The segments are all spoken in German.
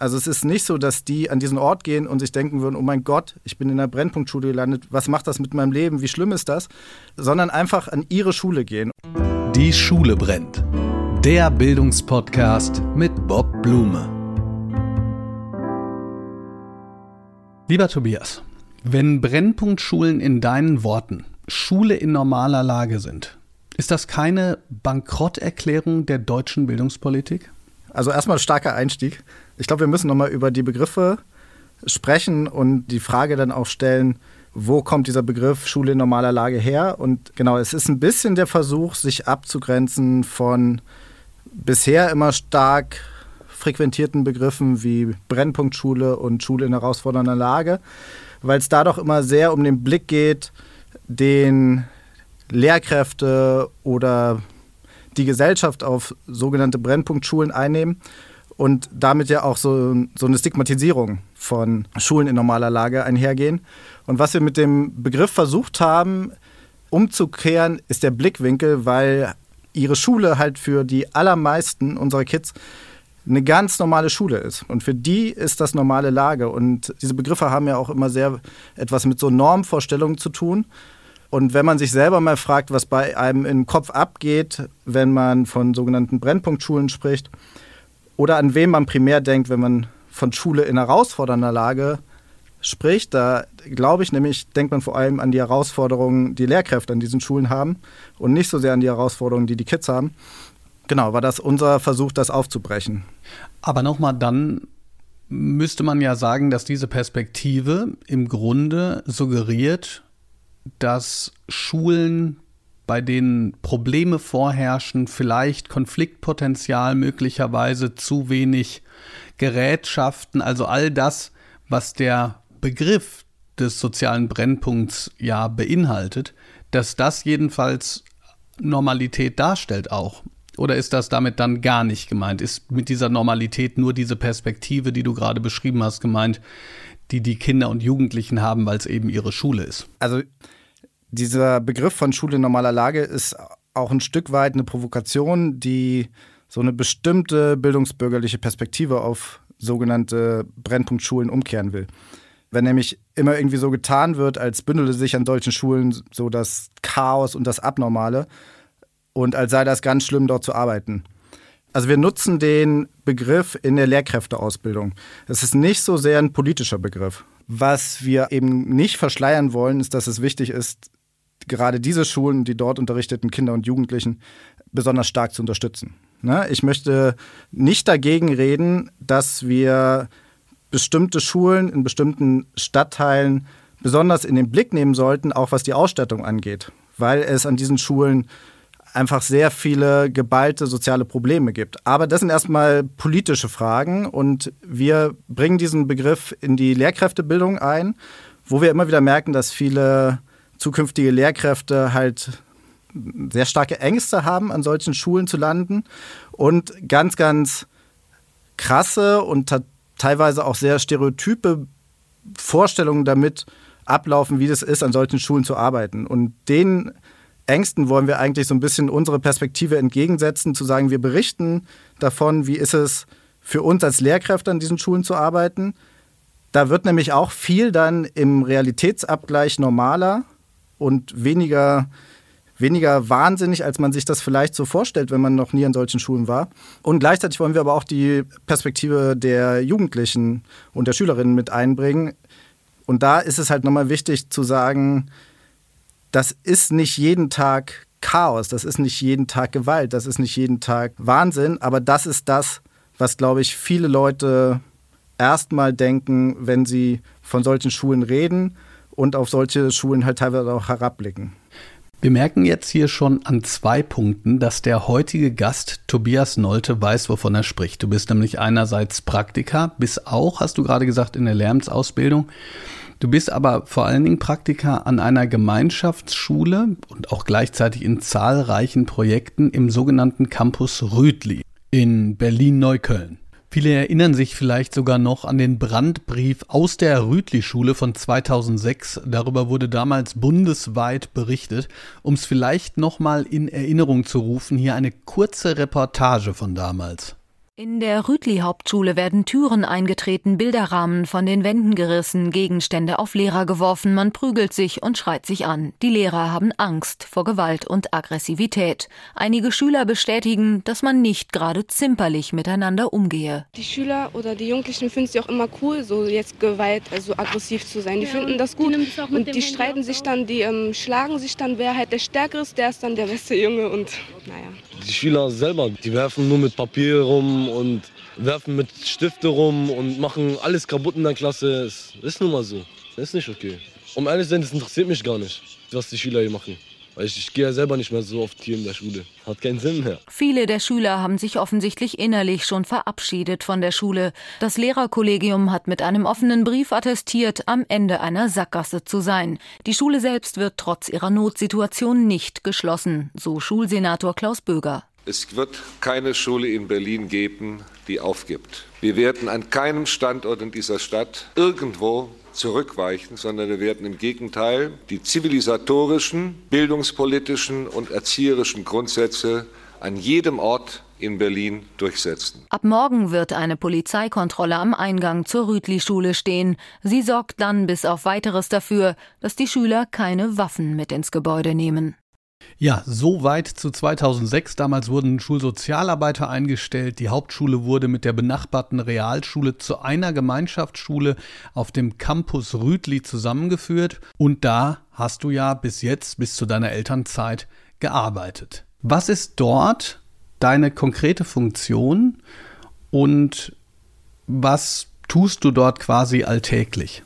Also es ist nicht so, dass die an diesen Ort gehen und sich denken würden, oh mein Gott, ich bin in einer Brennpunktschule gelandet, was macht das mit meinem Leben, wie schlimm ist das? Sondern einfach an ihre Schule gehen. Die Schule brennt. Der Bildungspodcast mit Bob Blume. Lieber Tobias, wenn Brennpunktschulen in deinen Worten Schule in normaler Lage sind, ist das keine Bankrotterklärung der deutschen Bildungspolitik? Also erstmal starker Einstieg. Ich glaube, wir müssen nochmal über die Begriffe sprechen und die Frage dann auch stellen, wo kommt dieser Begriff Schule in normaler Lage her? Und genau, es ist ein bisschen der Versuch, sich abzugrenzen von bisher immer stark frequentierten Begriffen wie Brennpunktschule und Schule in herausfordernder Lage, weil es da doch immer sehr um den Blick geht, den Lehrkräfte oder die Gesellschaft auf sogenannte Brennpunktschulen einnehmen und damit ja auch so, so eine Stigmatisierung von Schulen in normaler Lage einhergehen. Und was wir mit dem Begriff versucht haben, umzukehren, ist der Blickwinkel, weil ihre Schule halt für die allermeisten unserer Kids eine ganz normale Schule ist. Und für die ist das normale Lage. Und diese Begriffe haben ja auch immer sehr etwas mit so Normvorstellungen zu tun. Und wenn man sich selber mal fragt, was bei einem im Kopf abgeht, wenn man von sogenannten Brennpunktschulen spricht, oder an wen man primär denkt, wenn man von Schule in herausfordernder Lage spricht, da glaube ich nämlich, denkt man vor allem an die Herausforderungen, die Lehrkräfte an diesen Schulen haben und nicht so sehr an die Herausforderungen, die die Kids haben. Genau, war das unser Versuch, das aufzubrechen. Aber nochmal dann müsste man ja sagen, dass diese Perspektive im Grunde suggeriert, dass Schulen, bei denen Probleme vorherrschen, vielleicht Konfliktpotenzial, möglicherweise zu wenig Gerätschaften, also all das, was der Begriff des sozialen Brennpunkts ja beinhaltet, dass das jedenfalls Normalität darstellt auch. Oder ist das damit dann gar nicht gemeint? Ist mit dieser Normalität nur diese Perspektive, die du gerade beschrieben hast, gemeint, die die Kinder und Jugendlichen haben, weil es eben ihre Schule ist? Also dieser Begriff von Schule in normaler Lage ist auch ein Stück weit eine Provokation, die so eine bestimmte bildungsbürgerliche Perspektive auf sogenannte Brennpunktschulen umkehren will. Wenn nämlich immer irgendwie so getan wird, als bündele sich an solchen Schulen so das Chaos und das Abnormale und als sei das ganz schlimm, dort zu arbeiten. Also wir nutzen den Begriff in der Lehrkräfteausbildung. Es ist nicht so sehr ein politischer Begriff. Was wir eben nicht verschleiern wollen, ist, dass es wichtig ist, gerade diese Schulen, die dort unterrichteten Kinder und Jugendlichen, besonders stark zu unterstützen. Ne? Ich möchte nicht dagegen reden, dass wir bestimmte Schulen in bestimmten Stadtteilen besonders in den Blick nehmen sollten, auch was die Ausstattung angeht, weil es an diesen Schulen einfach sehr viele geballte soziale Probleme gibt. Aber das sind erstmal politische Fragen und wir bringen diesen Begriff in die Lehrkräftebildung ein, wo wir immer wieder merken, dass viele zukünftige Lehrkräfte halt sehr starke Ängste haben, an solchen Schulen zu landen und ganz, ganz krasse und teilweise auch sehr stereotype Vorstellungen damit ablaufen, wie das ist, an solchen Schulen zu arbeiten. Und den Ängsten wollen wir eigentlich so ein bisschen unsere Perspektive entgegensetzen, zu sagen, wir berichten davon, wie ist es für uns als Lehrkräfte an diesen Schulen zu arbeiten. Da wird nämlich auch viel dann im Realitätsabgleich normaler und weniger, weniger wahnsinnig, als man sich das vielleicht so vorstellt, wenn man noch nie an solchen Schulen war. Und gleichzeitig wollen wir aber auch die Perspektive der Jugendlichen und der Schülerinnen mit einbringen. Und da ist es halt nochmal wichtig zu sagen, das ist nicht jeden Tag Chaos, das ist nicht jeden Tag Gewalt, das ist nicht jeden Tag Wahnsinn, aber das ist das, was, glaube ich, viele Leute erstmal denken, wenn sie von solchen Schulen reden und auf solche Schulen halt teilweise auch herabblicken. Wir merken jetzt hier schon an zwei Punkten, dass der heutige Gast Tobias Nolte weiß, wovon er spricht. Du bist nämlich einerseits Praktiker, bist auch, hast du gerade gesagt, in der Lehramtsausbildung. Du bist aber vor allen Dingen Praktiker an einer Gemeinschaftsschule und auch gleichzeitig in zahlreichen Projekten im sogenannten Campus Rüdli in Berlin-Neukölln. Viele erinnern sich vielleicht sogar noch an den Brandbrief aus der Rütli-Schule von 2006. Darüber wurde damals bundesweit berichtet. Um es vielleicht nochmal in Erinnerung zu rufen, hier eine kurze Reportage von damals. In der Rütli-Hauptschule werden Türen eingetreten, Bilderrahmen von den Wänden gerissen, Gegenstände auf Lehrer geworfen, man prügelt sich und schreit sich an. Die Lehrer haben Angst vor Gewalt und Aggressivität. Einige Schüler bestätigen, dass man nicht gerade zimperlich miteinander umgehe. Die Schüler oder die Jugendlichen finden es ja auch immer cool, so jetzt Gewalt, also aggressiv zu sein. Die ja, finden das gut die und die streiten sich dann, die ähm, schlagen sich dann, wer halt der Stärkere ist, der ist dann der beste Junge und naja. Die Schüler selber, die werfen nur mit Papier rum und werfen mit Stifte rum und machen alles kaputt in der Klasse. Das ist nun mal so. Das ist nicht okay. Um ehrlich zu sein, das interessiert mich gar nicht, was die Schüler hier machen. Weil ich, ich gehe ja selber nicht mehr so oft hier in der Schule. Hat keinen Sinn mehr. Viele der Schüler haben sich offensichtlich innerlich schon verabschiedet von der Schule. Das Lehrerkollegium hat mit einem offenen Brief attestiert, am Ende einer Sackgasse zu sein. Die Schule selbst wird trotz ihrer Notsituation nicht geschlossen, so Schulsenator Klaus Böger. Es wird keine Schule in Berlin geben, die aufgibt. Wir werden an keinem Standort in dieser Stadt irgendwo zurückweichen, sondern wir werden im Gegenteil die zivilisatorischen, bildungspolitischen und erzieherischen Grundsätze an jedem Ort in Berlin durchsetzen. Ab morgen wird eine Polizeikontrolle am Eingang zur Rütli-Schule stehen. Sie sorgt dann bis auf weiteres dafür, dass die Schüler keine Waffen mit ins Gebäude nehmen. Ja, soweit zu 2006. Damals wurden Schulsozialarbeiter eingestellt. Die Hauptschule wurde mit der benachbarten Realschule zu einer Gemeinschaftsschule auf dem Campus Rütli zusammengeführt. Und da hast du ja bis jetzt, bis zu deiner Elternzeit, gearbeitet. Was ist dort deine konkrete Funktion und was tust du dort quasi alltäglich?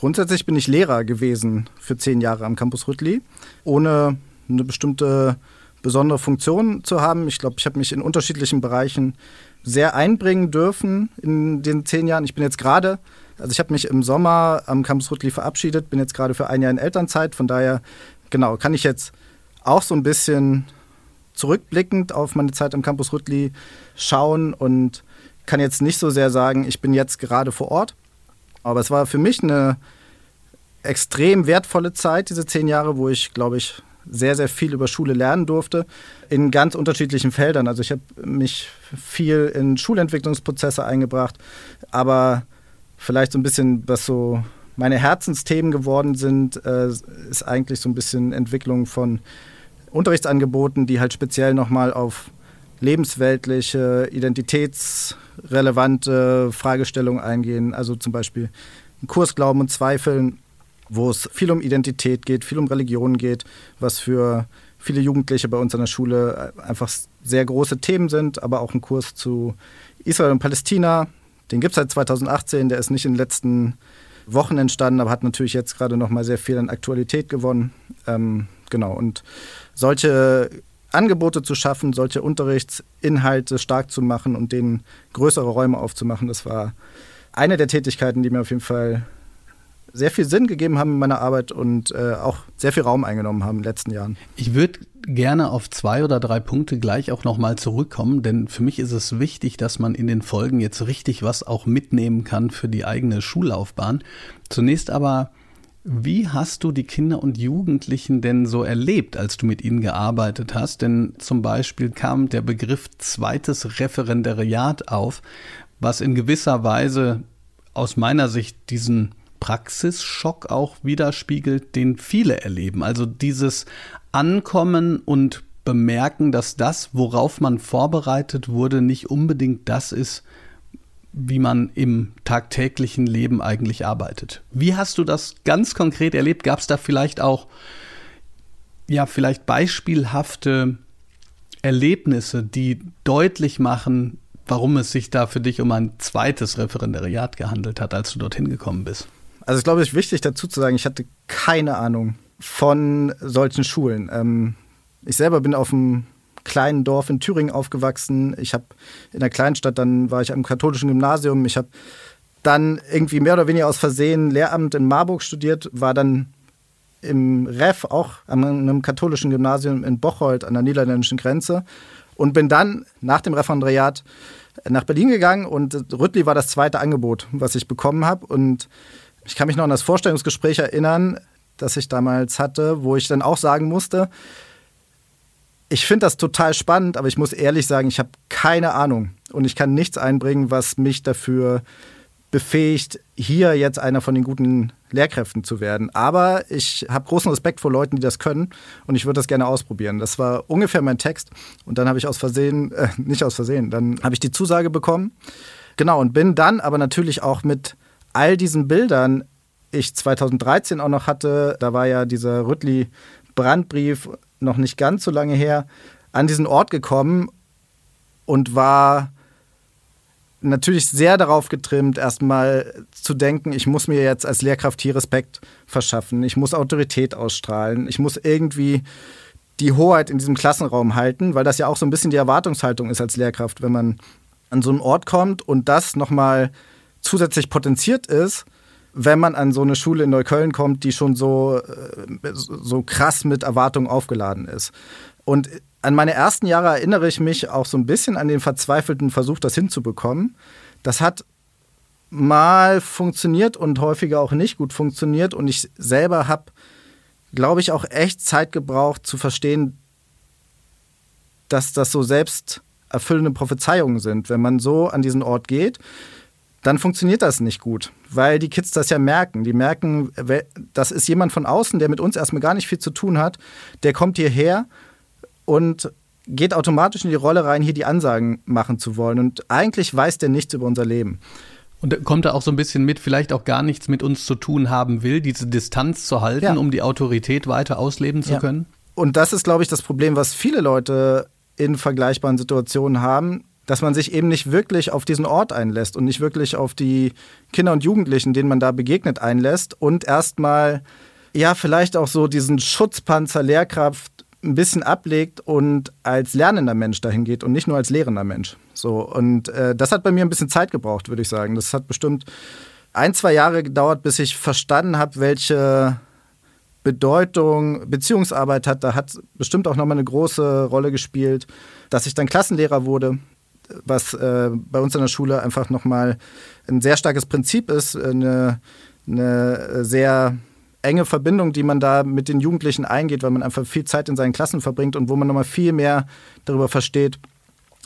Grundsätzlich bin ich Lehrer gewesen für zehn Jahre am Campus Rüttli, ohne eine bestimmte besondere Funktion zu haben. Ich glaube, ich habe mich in unterschiedlichen Bereichen sehr einbringen dürfen in den zehn Jahren. Ich bin jetzt gerade, also ich habe mich im Sommer am Campus Rüttli verabschiedet, bin jetzt gerade für ein Jahr in Elternzeit. Von daher, genau, kann ich jetzt auch so ein bisschen zurückblickend auf meine Zeit am Campus Rüttli schauen und kann jetzt nicht so sehr sagen, ich bin jetzt gerade vor Ort, aber es war für mich eine extrem wertvolle Zeit, diese zehn Jahre, wo ich, glaube ich, sehr, sehr viel über Schule lernen durfte, in ganz unterschiedlichen Feldern. Also ich habe mich viel in Schulentwicklungsprozesse eingebracht, aber vielleicht so ein bisschen, was so meine Herzensthemen geworden sind, äh, ist eigentlich so ein bisschen Entwicklung von Unterrichtsangeboten, die halt speziell nochmal auf lebensweltliche, identitätsrelevante Fragestellungen eingehen. Also zum Beispiel ein Kurs Glauben und Zweifeln, wo es viel um Identität geht, viel um Religion geht, was für viele Jugendliche bei uns an der Schule einfach sehr große Themen sind, aber auch ein Kurs zu Israel und Palästina. Den gibt es seit 2018, der ist nicht in den letzten Wochen entstanden, aber hat natürlich jetzt gerade noch mal sehr viel an Aktualität gewonnen. Ähm, genau, und solche Angebote zu schaffen, solche Unterrichtsinhalte stark zu machen und denen größere Räume aufzumachen, das war eine der Tätigkeiten, die mir auf jeden Fall sehr viel Sinn gegeben haben in meiner Arbeit und äh, auch sehr viel Raum eingenommen haben in den letzten Jahren. Ich würde gerne auf zwei oder drei Punkte gleich auch nochmal zurückkommen, denn für mich ist es wichtig, dass man in den Folgen jetzt richtig was auch mitnehmen kann für die eigene Schullaufbahn. Zunächst aber wie hast du die Kinder und Jugendlichen denn so erlebt, als du mit ihnen gearbeitet hast? Denn zum Beispiel kam der Begriff zweites Referendariat auf, was in gewisser Weise aus meiner Sicht diesen Praxisschock auch widerspiegelt, den viele erleben. Also dieses Ankommen und Bemerken, dass das, worauf man vorbereitet wurde, nicht unbedingt das ist, wie man im tagtäglichen Leben eigentlich arbeitet. Wie hast du das ganz konkret erlebt? Gab es da vielleicht auch, ja, vielleicht beispielhafte Erlebnisse, die deutlich machen, warum es sich da für dich um ein zweites Referendariat gehandelt hat, als du dorthin gekommen bist? Also ich glaube, es ist wichtig dazu zu sagen, ich hatte keine Ahnung von solchen Schulen. Ähm, ich selber bin auf dem kleinen Dorf in Thüringen aufgewachsen. Ich habe in der Kleinstadt, dann war ich am katholischen Gymnasium. Ich habe dann irgendwie mehr oder weniger aus Versehen Lehramt in Marburg studiert, war dann im REF auch an einem katholischen Gymnasium in Bocholt an der niederländischen Grenze und bin dann nach dem Referendariat nach Berlin gegangen und Rüttli war das zweite Angebot, was ich bekommen habe und ich kann mich noch an das Vorstellungsgespräch erinnern, das ich damals hatte, wo ich dann auch sagen musste, ich finde das total spannend, aber ich muss ehrlich sagen, ich habe keine Ahnung und ich kann nichts einbringen, was mich dafür befähigt, hier jetzt einer von den guten Lehrkräften zu werden. Aber ich habe großen Respekt vor Leuten, die das können und ich würde das gerne ausprobieren. Das war ungefähr mein Text und dann habe ich aus Versehen, äh, nicht aus Versehen, dann habe ich die Zusage bekommen. Genau, und bin dann aber natürlich auch mit all diesen Bildern, ich 2013 auch noch hatte, da war ja dieser Rüttli-Brandbrief noch nicht ganz so lange her, an diesen Ort gekommen und war natürlich sehr darauf getrimmt, erstmal zu denken, ich muss mir jetzt als Lehrkraft hier Respekt verschaffen, ich muss Autorität ausstrahlen, ich muss irgendwie die Hoheit in diesem Klassenraum halten, weil das ja auch so ein bisschen die Erwartungshaltung ist als Lehrkraft, wenn man an so einen Ort kommt und das nochmal zusätzlich potenziert ist, wenn man an so eine Schule in Neukölln kommt, die schon so, äh, so krass mit Erwartungen aufgeladen ist. Und an meine ersten Jahre erinnere ich mich auch so ein bisschen an den verzweifelten Versuch, das hinzubekommen. Das hat mal funktioniert und häufiger auch nicht gut funktioniert. Und ich selber habe, glaube ich, auch echt Zeit gebraucht zu verstehen, dass das so selbst erfüllende Prophezeiungen sind. Wenn man so an diesen Ort geht, dann funktioniert das nicht gut, weil die Kids das ja merken. Die merken, das ist jemand von außen, der mit uns erstmal gar nicht viel zu tun hat. Der kommt hierher und geht automatisch in die Rolle rein, hier die Ansagen machen zu wollen. Und eigentlich weiß der nichts über unser Leben. Und kommt er auch so ein bisschen mit, vielleicht auch gar nichts mit uns zu tun haben will, diese Distanz zu halten, ja. um die Autorität weiter ausleben zu ja. können? Und das ist, glaube ich, das Problem, was viele Leute in vergleichbaren Situationen haben dass man sich eben nicht wirklich auf diesen Ort einlässt und nicht wirklich auf die Kinder und Jugendlichen, denen man da begegnet, einlässt und erstmal ja vielleicht auch so diesen Schutzpanzer Lehrkraft ein bisschen ablegt und als lernender Mensch dahin geht und nicht nur als lehrender Mensch. So und äh, das hat bei mir ein bisschen Zeit gebraucht, würde ich sagen. Das hat bestimmt ein, zwei Jahre gedauert, bis ich verstanden habe, welche Bedeutung Beziehungsarbeit hat. Da hat bestimmt auch nochmal eine große Rolle gespielt, dass ich dann Klassenlehrer wurde was äh, bei uns in der Schule einfach nochmal ein sehr starkes Prinzip ist, eine, eine sehr enge Verbindung, die man da mit den Jugendlichen eingeht, weil man einfach viel Zeit in seinen Klassen verbringt und wo man nochmal viel mehr darüber versteht,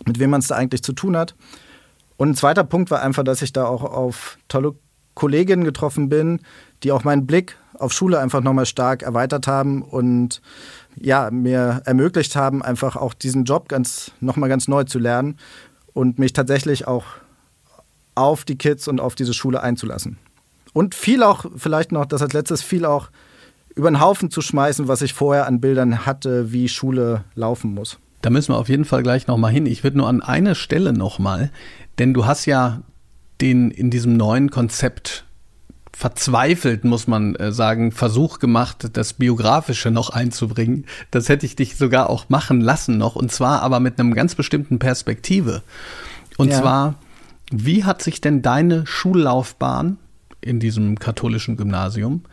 mit wem man es da eigentlich zu tun hat. Und ein zweiter Punkt war einfach, dass ich da auch auf tolle Kolleginnen getroffen bin, die auch meinen Blick auf Schule einfach nochmal stark erweitert haben und ja, mir ermöglicht haben, einfach auch diesen Job ganz nochmal ganz neu zu lernen und mich tatsächlich auch auf die Kids und auf diese Schule einzulassen. Und viel auch, vielleicht noch das als letztes, viel auch über den Haufen zu schmeißen, was ich vorher an Bildern hatte, wie Schule laufen muss. Da müssen wir auf jeden Fall gleich nochmal hin. Ich würde nur an eine Stelle nochmal, denn du hast ja den in diesem neuen Konzept verzweifelt, muss man äh, sagen, Versuch gemacht, das Biografische noch einzubringen. Das hätte ich dich sogar auch machen lassen noch, und zwar aber mit einem ganz bestimmten Perspektive. Und ja. zwar, wie hat sich denn deine Schullaufbahn in diesem katholischen Gymnasium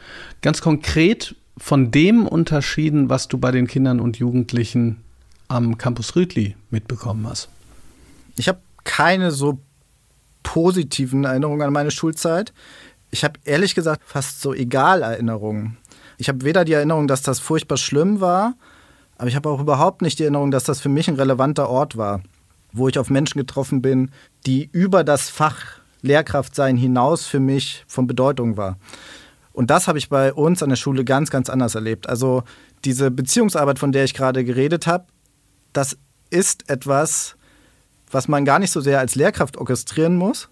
ganz konkret von dem unterschieden, was du bei den Kindern und Jugendlichen am Campus Rütli mitbekommen hast? Ich habe keine so positiven Erinnerungen an meine Schulzeit ich habe ehrlich gesagt fast so egal Erinnerungen. Ich habe weder die Erinnerung, dass das furchtbar schlimm war, aber ich habe auch überhaupt nicht die Erinnerung, dass das für mich ein relevanter Ort war, wo ich auf Menschen getroffen bin, die über das Fach Lehrkraftsein hinaus für mich von Bedeutung war. Und das habe ich bei uns an der Schule ganz, ganz anders erlebt. Also diese Beziehungsarbeit, von der ich gerade geredet habe, das ist etwas, was man gar nicht so sehr als Lehrkraft orchestrieren muss,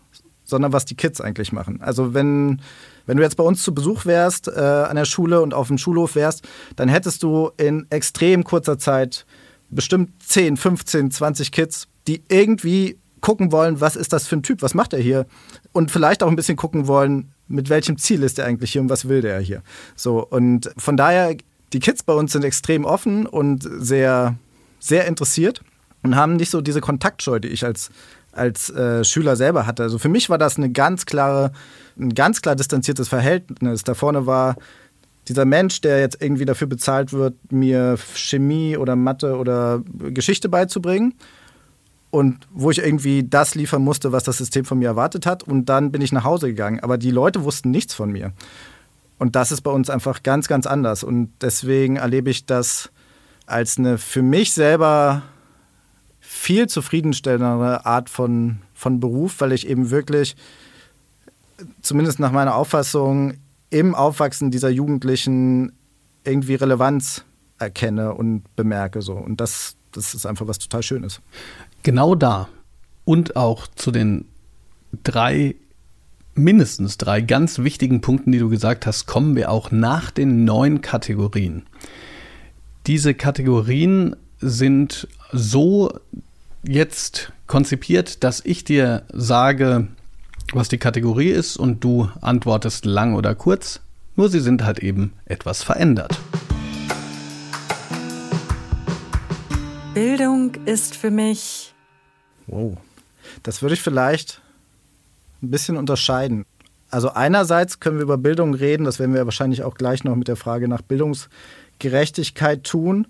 sondern was die Kids eigentlich machen. Also wenn, wenn du jetzt bei uns zu Besuch wärst äh, an der Schule und auf dem Schulhof wärst, dann hättest du in extrem kurzer Zeit bestimmt 10, 15, 20 Kids, die irgendwie gucken wollen, was ist das für ein Typ, was macht er hier? Und vielleicht auch ein bisschen gucken wollen, mit welchem Ziel ist er eigentlich hier und was will der hier? So, und von daher, die Kids bei uns sind extrem offen und sehr, sehr interessiert und haben nicht so diese Kontaktscheu, die ich als als äh, Schüler selber hatte. Also für mich war das eine ganz klare, ein ganz klar distanziertes Verhältnis. Da vorne war dieser Mensch, der jetzt irgendwie dafür bezahlt wird, mir Chemie oder Mathe oder Geschichte beizubringen. Und wo ich irgendwie das liefern musste, was das System von mir erwartet hat. Und dann bin ich nach Hause gegangen. Aber die Leute wussten nichts von mir. Und das ist bei uns einfach ganz, ganz anders. Und deswegen erlebe ich das als eine für mich selber viel zufriedenstellendere Art von, von Beruf, weil ich eben wirklich, zumindest nach meiner Auffassung, im Aufwachsen dieser Jugendlichen irgendwie Relevanz erkenne und bemerke. So. Und das, das ist einfach was total Schönes. Genau da und auch zu den drei, mindestens drei ganz wichtigen Punkten, die du gesagt hast, kommen wir auch nach den neun Kategorien. Diese Kategorien sind so jetzt konzipiert, dass ich dir sage, was die Kategorie ist und du antwortest lang oder kurz, nur sie sind halt eben etwas verändert. Bildung ist für mich. Wow. Das würde ich vielleicht ein bisschen unterscheiden. Also einerseits können wir über Bildung reden, das werden wir wahrscheinlich auch gleich noch mit der Frage nach Bildungsgerechtigkeit tun.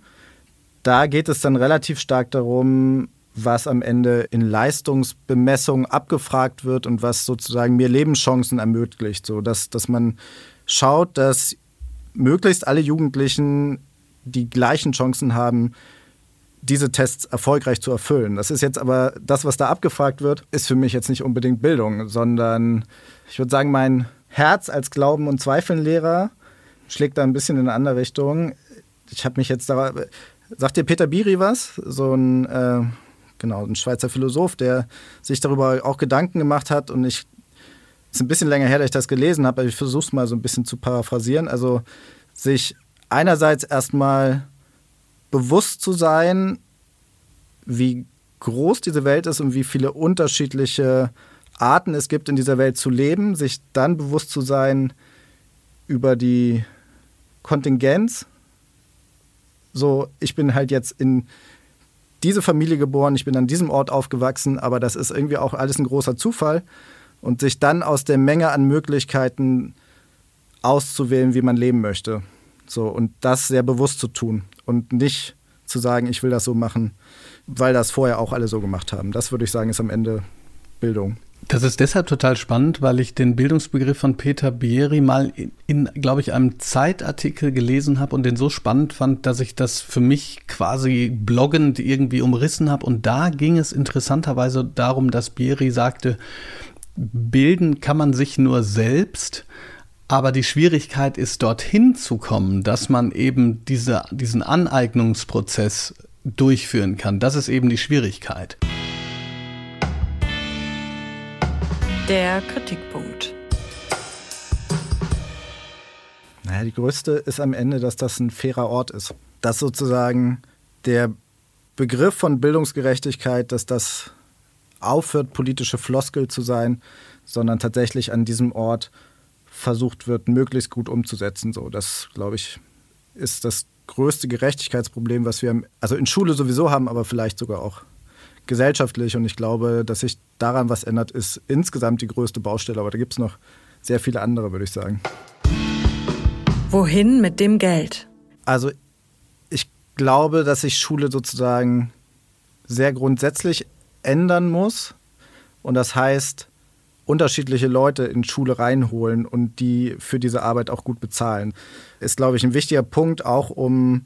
Da geht es dann relativ stark darum, was am Ende in Leistungsbemessung abgefragt wird und was sozusagen mir Lebenschancen ermöglicht. So dass, dass man schaut, dass möglichst alle Jugendlichen die gleichen Chancen haben, diese Tests erfolgreich zu erfüllen. Das ist jetzt aber, das, was da abgefragt wird, ist für mich jetzt nicht unbedingt Bildung, sondern ich würde sagen, mein Herz als Glauben- und Zweifelnlehrer schlägt da ein bisschen in eine andere Richtung. Ich habe mich jetzt da. Sagt dir Peter Biri was? So ein, äh, genau, ein Schweizer Philosoph, der sich darüber auch Gedanken gemacht hat und ich. Es ist ein bisschen länger her, dass ich das gelesen habe, aber ich versuche es mal so ein bisschen zu paraphrasieren. Also sich einerseits erstmal bewusst zu sein, wie groß diese Welt ist und wie viele unterschiedliche Arten es gibt, in dieser Welt zu leben, sich dann bewusst zu sein über die Kontingenz. So, ich bin halt jetzt in diese Familie geboren, ich bin an diesem Ort aufgewachsen, aber das ist irgendwie auch alles ein großer Zufall. Und sich dann aus der Menge an Möglichkeiten auszuwählen, wie man leben möchte. So, und das sehr bewusst zu tun und nicht zu sagen, ich will das so machen, weil das vorher auch alle so gemacht haben. Das würde ich sagen, ist am Ende Bildung. Das ist deshalb total spannend, weil ich den Bildungsbegriff von Peter Bieri mal in, in glaube ich, einem Zeitartikel gelesen habe und den so spannend fand, dass ich das für mich quasi bloggend irgendwie umrissen habe. Und da ging es interessanterweise darum, dass Bieri sagte, bilden kann man sich nur selbst, aber die Schwierigkeit ist, dorthin zu kommen, dass man eben diese, diesen Aneignungsprozess durchführen kann. Das ist eben die Schwierigkeit. Der Kritikpunkt. Naja, die größte ist am Ende, dass das ein fairer Ort ist. Dass sozusagen der Begriff von Bildungsgerechtigkeit, dass das aufhört, politische Floskel zu sein, sondern tatsächlich an diesem Ort versucht wird, möglichst gut umzusetzen. So, das, glaube ich, ist das größte Gerechtigkeitsproblem, was wir also in Schule sowieso haben, aber vielleicht sogar auch gesellschaftlich. Und ich glaube, dass sich daran was ändert, ist insgesamt die größte Baustelle. Aber da gibt es noch sehr viele andere, würde ich sagen. Wohin mit dem Geld? Also ich glaube, dass sich Schule sozusagen sehr grundsätzlich ändern muss. Und das heißt, unterschiedliche Leute in Schule reinholen und die für diese Arbeit auch gut bezahlen. Ist, glaube ich, ein wichtiger Punkt, auch um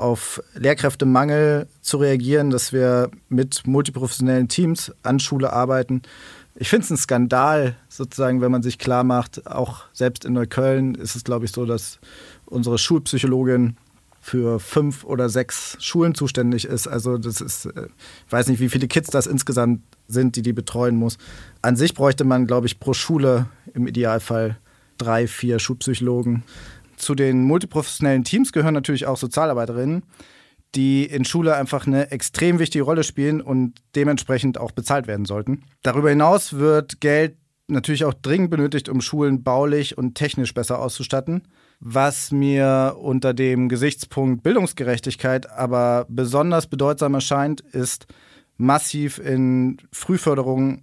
auf Lehrkräftemangel zu reagieren, dass wir mit multiprofessionellen Teams an Schule arbeiten. Ich finde es ein Skandal, sozusagen, wenn man sich klar macht, auch selbst in Neukölln ist es, glaube ich, so, dass unsere Schulpsychologin für fünf oder sechs Schulen zuständig ist. Also das ist, äh, ich weiß nicht, wie viele Kids das insgesamt sind, die die betreuen muss. An sich bräuchte man, glaube ich, pro Schule im Idealfall drei, vier Schulpsychologen. Zu den multiprofessionellen Teams gehören natürlich auch Sozialarbeiterinnen, die in Schule einfach eine extrem wichtige Rolle spielen und dementsprechend auch bezahlt werden sollten. Darüber hinaus wird Geld natürlich auch dringend benötigt, um Schulen baulich und technisch besser auszustatten. Was mir unter dem Gesichtspunkt Bildungsgerechtigkeit aber besonders bedeutsam erscheint, ist massiv in Frühförderung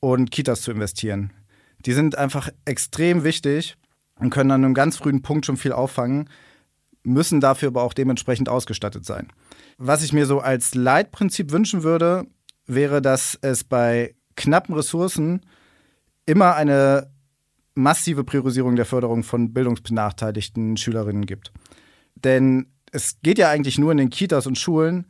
und Kitas zu investieren. Die sind einfach extrem wichtig und können an einem ganz frühen Punkt schon viel auffangen, müssen dafür aber auch dementsprechend ausgestattet sein. Was ich mir so als Leitprinzip wünschen würde, wäre, dass es bei knappen Ressourcen immer eine massive Priorisierung der Förderung von bildungsbenachteiligten Schülerinnen gibt. Denn es geht ja eigentlich nur in den Kitas und Schulen,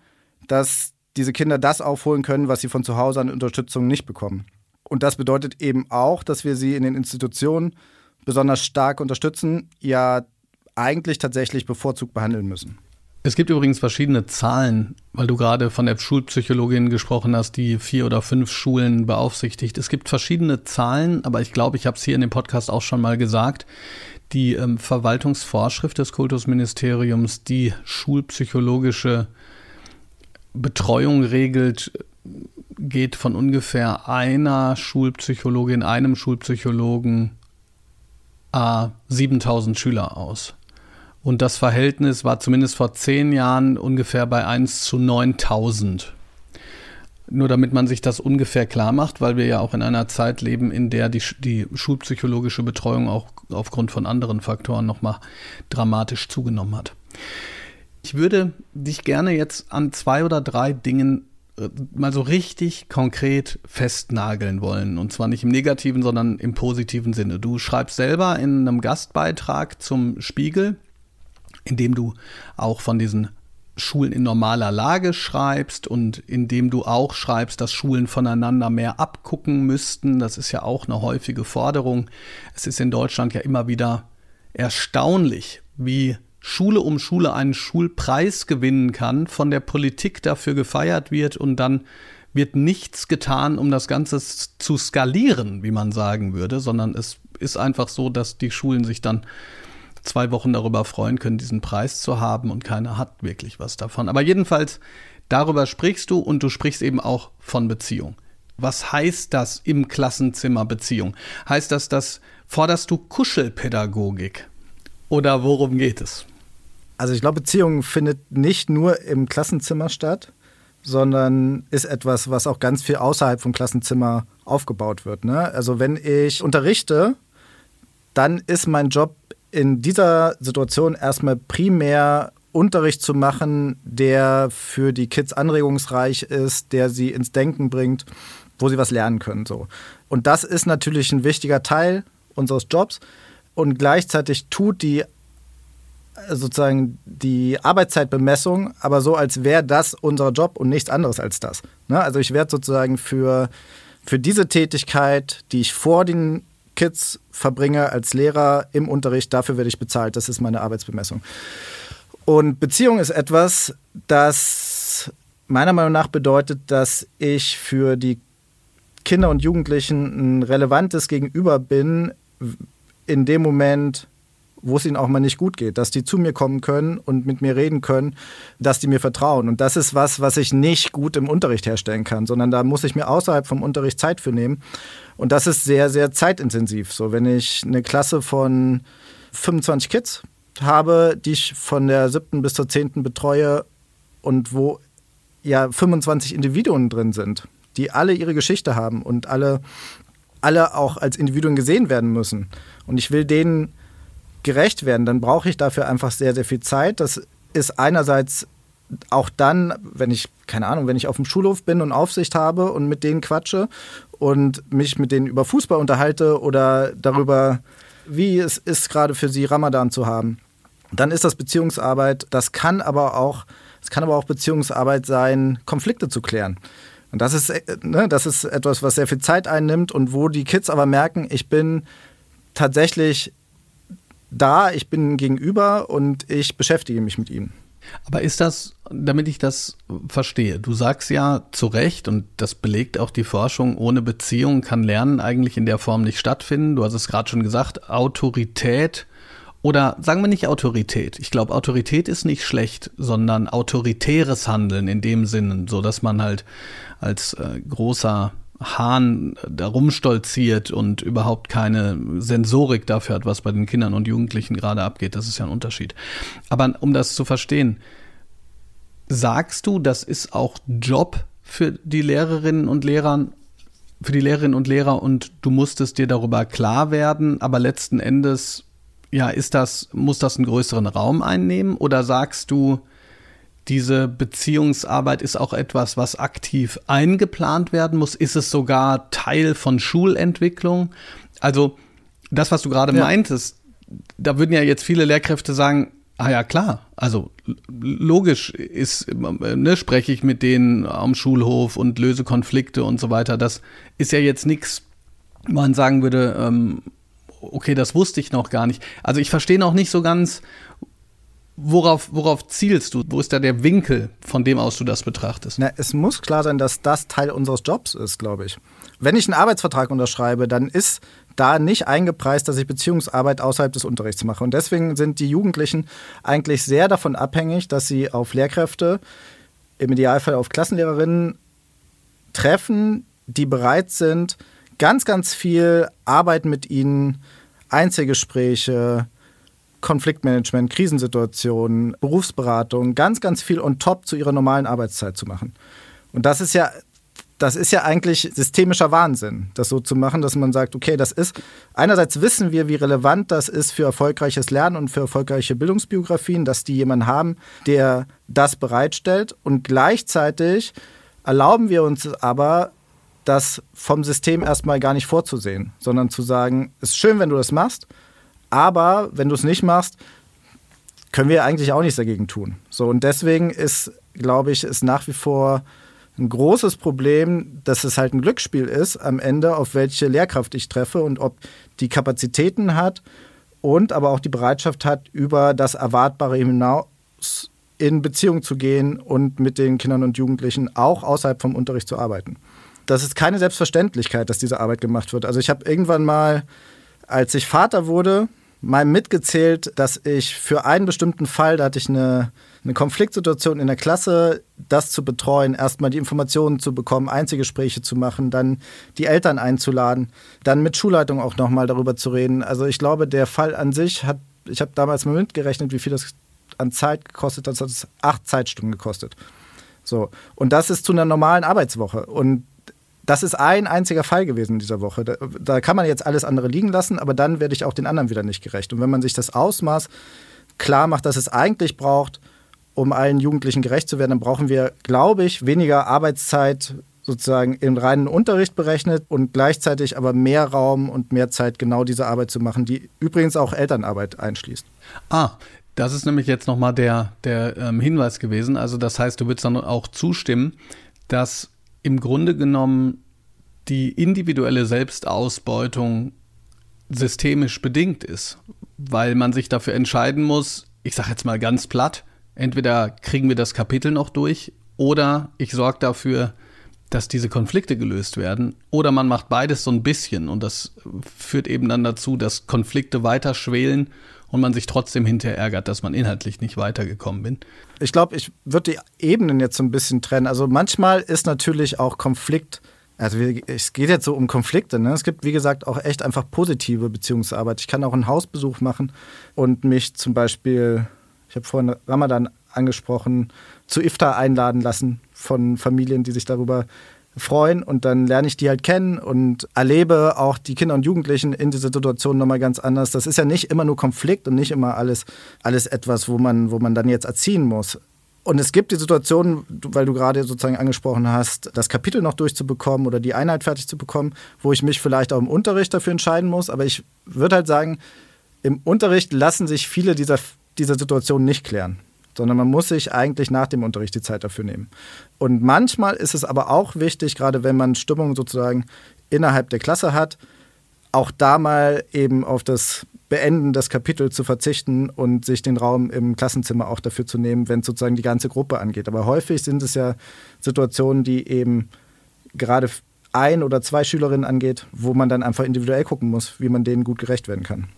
dass diese Kinder das aufholen können, was sie von zu Hause an Unterstützung nicht bekommen. Und das bedeutet eben auch, dass wir sie in den Institutionen besonders stark unterstützen, ja eigentlich tatsächlich bevorzugt behandeln müssen. Es gibt übrigens verschiedene Zahlen, weil du gerade von der Schulpsychologin gesprochen hast, die vier oder fünf Schulen beaufsichtigt. Es gibt verschiedene Zahlen, aber ich glaube, ich habe es hier in dem Podcast auch schon mal gesagt. Die ähm, Verwaltungsvorschrift des Kultusministeriums, die schulpsychologische Betreuung regelt, geht von ungefähr einer Schulpsychologin, einem Schulpsychologen a 7000 Schüler aus. Und das Verhältnis war zumindest vor zehn Jahren ungefähr bei 1 zu 9000. Nur damit man sich das ungefähr klar macht, weil wir ja auch in einer Zeit leben, in der die, die schulpsychologische Betreuung auch aufgrund von anderen Faktoren nochmal dramatisch zugenommen hat. Ich würde dich gerne jetzt an zwei oder drei Dingen mal so richtig konkret festnageln wollen. Und zwar nicht im negativen, sondern im positiven Sinne. Du schreibst selber in einem Gastbeitrag zum Spiegel, indem du auch von diesen Schulen in normaler Lage schreibst und indem du auch schreibst, dass Schulen voneinander mehr abgucken müssten. Das ist ja auch eine häufige Forderung. Es ist in Deutschland ja immer wieder erstaunlich, wie Schule um Schule einen Schulpreis gewinnen kann, von der Politik dafür gefeiert wird und dann wird nichts getan, um das Ganze zu skalieren, wie man sagen würde, sondern es ist einfach so, dass die Schulen sich dann zwei Wochen darüber freuen können, diesen Preis zu haben und keiner hat wirklich was davon. Aber jedenfalls, darüber sprichst du und du sprichst eben auch von Beziehung. Was heißt das im Klassenzimmer Beziehung? Heißt das, dass forderst du Kuschelpädagogik? Oder worum geht es? Also ich glaube, Beziehung findet nicht nur im Klassenzimmer statt, sondern ist etwas, was auch ganz viel außerhalb vom Klassenzimmer aufgebaut wird. Ne? Also wenn ich unterrichte, dann ist mein Job in dieser Situation erstmal primär Unterricht zu machen, der für die Kids anregungsreich ist, der sie ins Denken bringt, wo sie was lernen können. So. Und das ist natürlich ein wichtiger Teil unseres Jobs. Und gleichzeitig tut die sozusagen die Arbeitszeitbemessung, aber so, als wäre das unser Job und nichts anderes als das. Ne? Also ich werde sozusagen für, für diese Tätigkeit, die ich vor den Kids verbringe als Lehrer im Unterricht, dafür werde ich bezahlt. Das ist meine Arbeitsbemessung. Und Beziehung ist etwas, das meiner Meinung nach bedeutet, dass ich für die Kinder und Jugendlichen ein relevantes Gegenüber bin, in dem Moment, wo es ihnen auch mal nicht gut geht, dass die zu mir kommen können und mit mir reden können, dass die mir vertrauen. Und das ist was, was ich nicht gut im Unterricht herstellen kann, sondern da muss ich mir außerhalb vom Unterricht Zeit für nehmen. Und das ist sehr, sehr zeitintensiv. So, wenn ich eine Klasse von 25 Kids habe, die ich von der siebten bis zur zehnten betreue und wo ja 25 Individuen drin sind, die alle ihre Geschichte haben und alle, alle auch als Individuen gesehen werden müssen. Und ich will denen gerecht werden, dann brauche ich dafür einfach sehr, sehr viel Zeit. Das ist einerseits auch dann, wenn ich, keine Ahnung, wenn ich auf dem Schulhof bin und Aufsicht habe und mit denen quatsche und mich mit denen über Fußball unterhalte oder darüber, wie es ist, gerade für sie Ramadan zu haben, dann ist das Beziehungsarbeit. Das kann aber auch, es kann aber auch Beziehungsarbeit sein, Konflikte zu klären. Und das ist, ne, das ist etwas, was sehr viel Zeit einnimmt und wo die Kids aber merken, ich bin tatsächlich da, ich bin gegenüber und ich beschäftige mich mit ihnen. Aber ist das, damit ich das verstehe, du sagst ja zu Recht, und das belegt auch die Forschung, ohne Beziehung kann Lernen eigentlich in der Form nicht stattfinden. Du hast es gerade schon gesagt, Autorität oder sagen wir nicht Autorität. Ich glaube, Autorität ist nicht schlecht, sondern autoritäres Handeln in dem Sinne, so dass man halt als äh, großer Hahn da rumstolziert und überhaupt keine Sensorik dafür hat, was bei den Kindern und Jugendlichen gerade abgeht. Das ist ja ein Unterschied. Aber um das zu verstehen, sagst du, das ist auch Job für die Lehrerinnen und Lehrer, für die Lehrerinnen und Lehrer und du musstest dir darüber klar werden, aber letzten Endes, ja, ist das, muss das einen größeren Raum einnehmen oder sagst du, diese Beziehungsarbeit ist auch etwas, was aktiv eingeplant werden muss. Ist es sogar Teil von Schulentwicklung? Also das, was du gerade ja. meintest, da würden ja jetzt viele Lehrkräfte sagen, Ah ja, klar. Also logisch ist, ne, spreche ich mit denen am Schulhof und löse Konflikte und so weiter. Das ist ja jetzt nichts, man sagen würde, ähm, okay, das wusste ich noch gar nicht. Also ich verstehe noch nicht so ganz, worauf, worauf zielst du? Wo ist da der Winkel, von dem aus du das betrachtest? Na, es muss klar sein, dass das Teil unseres Jobs ist, glaube ich. Wenn ich einen Arbeitsvertrag unterschreibe, dann ist da nicht eingepreist, dass ich Beziehungsarbeit außerhalb des Unterrichts mache. Und deswegen sind die Jugendlichen eigentlich sehr davon abhängig, dass sie auf Lehrkräfte, im Idealfall auf Klassenlehrerinnen treffen, die bereit sind, ganz, ganz viel Arbeit mit ihnen, Einzelgespräche, Konfliktmanagement, Krisensituationen, Berufsberatung, ganz, ganz viel on top zu ihrer normalen Arbeitszeit zu machen. Und das ist ja das ist ja eigentlich systemischer Wahnsinn, das so zu machen, dass man sagt, okay, das ist, einerseits wissen wir, wie relevant das ist für erfolgreiches Lernen und für erfolgreiche Bildungsbiografien, dass die jemanden haben, der das bereitstellt und gleichzeitig erlauben wir uns aber, das vom System erstmal gar nicht vorzusehen, sondern zu sagen, es ist schön, wenn du das machst, aber wenn du es nicht machst, können wir eigentlich auch nichts dagegen tun. So, und deswegen ist, glaube ich, ist nach wie vor ein großes Problem, dass es halt ein Glücksspiel ist am Ende, auf welche Lehrkraft ich treffe und ob die Kapazitäten hat und aber auch die Bereitschaft hat, über das Erwartbare hinaus in Beziehung zu gehen und mit den Kindern und Jugendlichen auch außerhalb vom Unterricht zu arbeiten. Das ist keine Selbstverständlichkeit, dass diese Arbeit gemacht wird. Also ich habe irgendwann mal, als ich Vater wurde, mal mitgezählt, dass ich für einen bestimmten Fall, da hatte ich eine eine Konfliktsituation in der Klasse, das zu betreuen, erstmal die Informationen zu bekommen, Einzelgespräche zu machen, dann die Eltern einzuladen, dann mit Schulleitung auch nochmal darüber zu reden. Also ich glaube, der Fall an sich hat, ich habe damals mal mitgerechnet, wie viel das an Zeit gekostet hat, das hat acht Zeitstunden gekostet. So. Und das ist zu einer normalen Arbeitswoche. Und das ist ein einziger Fall gewesen in dieser Woche. Da, da, kann man jetzt alles andere liegen lassen, aber dann werde ich auch den anderen wieder nicht gerecht. Und wenn man sich das Ausmaß klar macht, dass es eigentlich braucht, um allen Jugendlichen gerecht zu werden, dann brauchen wir, glaube ich, weniger Arbeitszeit sozusagen im reinen Unterricht berechnet und gleichzeitig aber mehr Raum und mehr Zeit, genau diese Arbeit zu machen, die übrigens auch Elternarbeit einschließt. Ah, das ist nämlich jetzt nochmal der, der ähm, Hinweis gewesen. Also das heißt, du würdest dann auch zustimmen, dass im Grunde genommen die individuelle Selbstausbeutung systemisch bedingt ist, weil man sich dafür entscheiden muss, ich sage jetzt mal ganz platt, entweder kriegen wir das Kapitel noch durch oder ich sorge dafür, dass diese Konflikte gelöst werden. Oder man macht beides so ein bisschen und das führt eben dann dazu, dass Konflikte weiter schwelen und man sich trotzdem hinterher ärgert, dass man inhaltlich nicht weitergekommen bin. Ich glaube, ich würde die Ebenen jetzt so ein bisschen trennen. Also manchmal ist natürlich auch Konflikt, also es geht jetzt so um Konflikte. Ne? Es gibt, wie gesagt, auch echt einfach positive Beziehungsarbeit. Ich kann auch einen Hausbesuch machen und mich zum Beispiel ich habe vorhin Ramadan angesprochen, zu Iftar einladen lassen von Familien, die sich darüber freuen und dann lerne ich die halt kennen und erlebe auch die Kinder und Jugendlichen in dieser Situation nochmal ganz anders. Das ist ja nicht immer nur Konflikt und nicht immer alles, alles etwas, wo man, wo man dann jetzt erziehen muss. Und es gibt die Situation, weil du gerade sozusagen angesprochen hast, das Kapitel noch durchzubekommen oder die Einheit fertig zu bekommen, wo ich mich vielleicht auch im Unterricht dafür entscheiden muss. Aber ich würde halt sagen, im Unterricht lassen sich viele dieser diese Situation nicht klären, sondern man muss sich eigentlich nach dem Unterricht die Zeit dafür nehmen. Und manchmal ist es aber auch wichtig, gerade wenn man Stimmung sozusagen innerhalb der Klasse hat, auch da mal eben auf das Beenden des Kapitels zu verzichten und sich den Raum im Klassenzimmer auch dafür zu nehmen, wenn es sozusagen die ganze Gruppe angeht. Aber häufig sind es ja Situationen, die eben gerade ein oder zwei Schülerinnen angeht, wo man dann einfach individuell gucken muss, wie man denen gut gerecht werden kann.